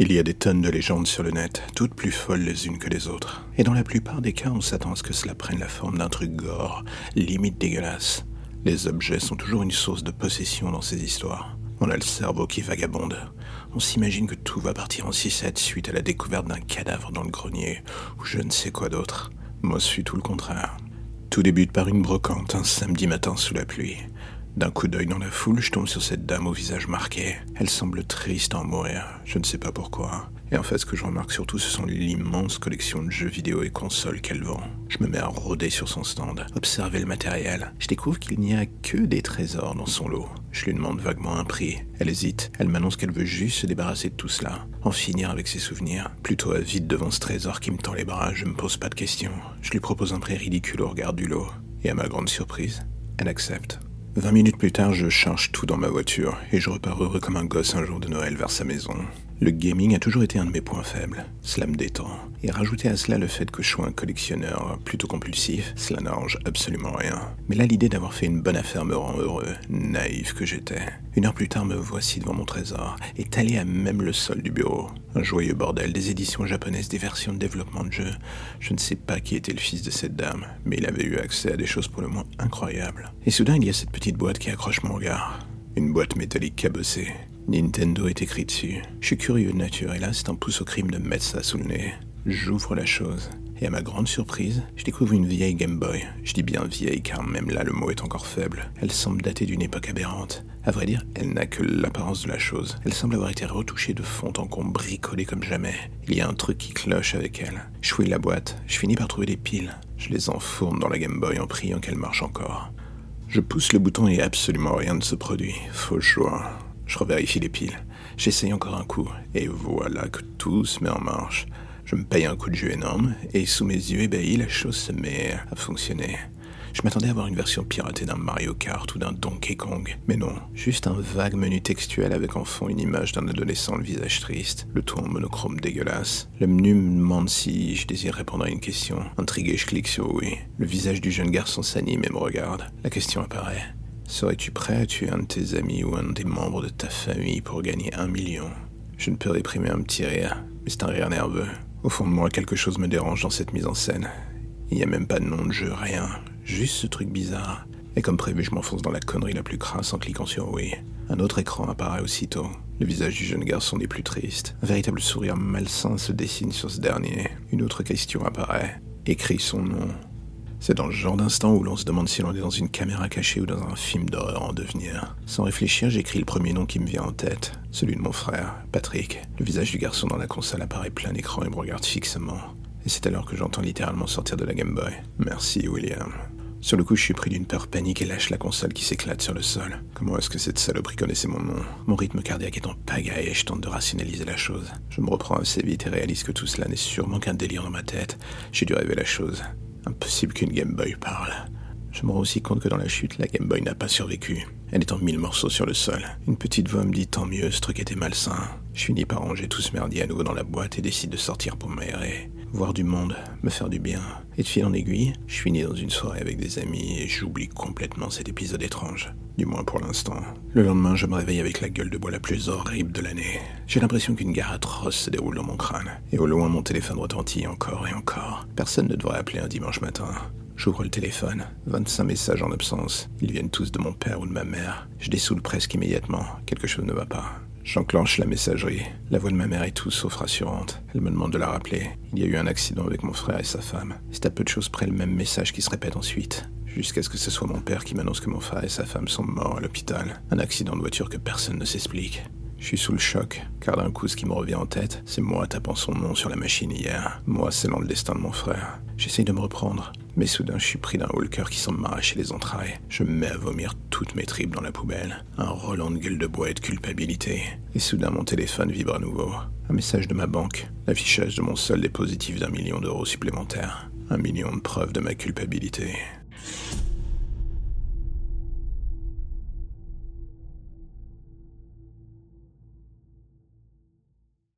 Il y a des tonnes de légendes sur le net, toutes plus folles les unes que les autres. Et dans la plupart des cas, on s'attend à ce que cela prenne la forme d'un truc gore, limite dégueulasse. Les objets sont toujours une source de possession dans ces histoires. On a le cerveau qui vagabonde. On s'imagine que tout va partir en 6-7 suite à la découverte d'un cadavre dans le grenier, ou je ne sais quoi d'autre. Moi, je suis tout le contraire. Tout débute par une brocante un samedi matin sous la pluie. D'un coup d'œil dans la foule, je tombe sur cette dame au visage marqué. Elle semble triste en mourir, je ne sais pas pourquoi. Et en fait, ce que je remarque surtout, ce sont l'immense collection de jeux vidéo et consoles qu'elle vend. Je me mets à rôder sur son stand, observer le matériel. Je découvre qu'il n'y a que des trésors dans son lot. Je lui demande vaguement un prix. Elle hésite. Elle m'annonce qu'elle veut juste se débarrasser de tout cela, en finir avec ses souvenirs. Plutôt avide devant ce trésor qui me tend les bras, je me pose pas de questions. Je lui propose un prix ridicule au regard du lot. Et à ma grande surprise, elle accepte. Vingt minutes plus tard, je charge tout dans ma voiture et je repars heureux comme un gosse un jour de Noël vers sa maison. Le gaming a toujours été un de mes points faibles. Cela me détend. Et rajouter à cela le fait que je sois un collectionneur plutôt compulsif, cela n'arrange absolument rien. Mais là, l'idée d'avoir fait une bonne affaire me rend heureux, naïf que j'étais. Une heure plus tard, me voici devant mon trésor, étalé à même le sol du bureau. Un joyeux bordel, des éditions japonaises, des versions de développement de jeux. Je ne sais pas qui était le fils de cette dame, mais il avait eu accès à des choses pour le moins incroyables. Et soudain, il y a cette petite boîte qui accroche mon regard. Une boîte métallique cabossée. Nintendo est écrit dessus. Je suis curieux de nature et là, c'est un pouce au crime de me mettre ça sous le nez. J'ouvre la chose. Et à ma grande surprise, je découvre une vieille Game Boy. Je dis bien vieille car même là le mot est encore faible. Elle semble dater d'une époque aberrante. À vrai dire, elle n'a que l'apparence de la chose. Elle semble avoir été retouchée de fond en comble, bricolée comme jamais. Il y a un truc qui cloche avec elle. Je fouille la boîte, je finis par trouver des piles. Je les enfourne dans la Game Boy en priant qu'elle marche encore. Je pousse le bouton et absolument rien ne se produit. Faux joie. Je revérifie les piles. J'essaye encore un coup. Et voilà que tout se met en marche. Je me paye un coup de jeu énorme, et sous mes yeux ébahis, la chose se met à fonctionner. Je m'attendais à avoir une version piratée d'un Mario Kart ou d'un Donkey Kong, mais non, juste un vague menu textuel avec en fond une image d'un adolescent le visage triste, le tout en monochrome dégueulasse. Le menu me demande si je désire répondre à une question. Intrigué, je clique sur oui. Le visage du jeune garçon s'anime et me regarde. La question apparaît. Serais-tu prêt à tuer un de tes amis ou un des membres de ta famille pour gagner un million? Je ne peux réprimer un petit rire, mais c'est un rire nerveux. Au fond de moi, quelque chose me dérange dans cette mise en scène. Il n'y a même pas de nom de jeu, rien. Juste ce truc bizarre. Et comme prévu, je m'enfonce dans la connerie la plus crasse en cliquant sur oui. Un autre écran apparaît aussitôt. Le visage du jeune garçon n'est plus triste. Un véritable sourire malsain se dessine sur ce dernier. Une autre question apparaît. Écris son nom. C'est dans le genre d'instant où l'on se demande si l'on est dans une caméra cachée ou dans un film d'horreur en devenir. Sans réfléchir, j'écris le premier nom qui me vient en tête, celui de mon frère, Patrick. Le visage du garçon dans la console apparaît plein écran et me regarde fixement. Et c'est alors que j'entends littéralement sortir de la Game Boy. Merci, William. Sur le coup, je suis pris d'une peur panique et lâche la console qui s'éclate sur le sol. Comment est-ce que cette saloperie connaissait mon nom? Mon rythme cardiaque est en pagaille et je tente de rationaliser la chose. Je me reprends assez vite et réalise que tout cela n'est sûrement qu'un délire dans ma tête. J'ai dû rêver la chose. Impossible qu'une Game Boy parle. Je me rends aussi compte que dans la chute, la Game Boy n'a pas survécu. Elle est en mille morceaux sur le sol. Une petite voix me dit tant mieux, ce truc était malsain. Je finis par ranger tout ce merdier à nouveau dans la boîte et décide de sortir pour m'aérer. Voir du monde, me faire du bien. Et de fil en aiguille, je finis dans une soirée avec des amis et j'oublie complètement cet épisode étrange. Du moins pour l'instant. Le lendemain, je me réveille avec la gueule de bois la plus horrible de l'année. J'ai l'impression qu'une guerre atroce se déroule dans mon crâne. Et au loin, mon téléphone retentit encore et encore. Personne ne devrait appeler un dimanche matin. J'ouvre le téléphone. 25 messages en absence. Ils viennent tous de mon père ou de ma mère. Je dessoule presque immédiatement. Quelque chose ne va pas. J'enclenche la messagerie. La voix de ma mère est tout sauf rassurante. Elle me demande de la rappeler. Il y a eu un accident avec mon frère et sa femme. C'est à peu de choses près le même message qui se répète ensuite. Jusqu'à ce que ce soit mon père qui m'annonce que mon frère et sa femme sont morts à l'hôpital. Un accident de voiture que personne ne s'explique. Je suis sous le choc, car d'un coup, ce qui me revient en tête, c'est moi tapant son nom sur la machine hier. Moi scellant le destin de mon frère. J'essaye de me reprendre, mais soudain, je suis pris d'un haut cœur qui semble m'arracher les entrailles. Je me mets à vomir toutes mes tripes dans la poubelle. Un Roland de gueule de bois et de culpabilité. Et soudain, mon téléphone vibre à nouveau. Un message de ma banque. L'affichage de mon solde est positif d'un million d'euros supplémentaires. Un million de preuves de ma culpabilité.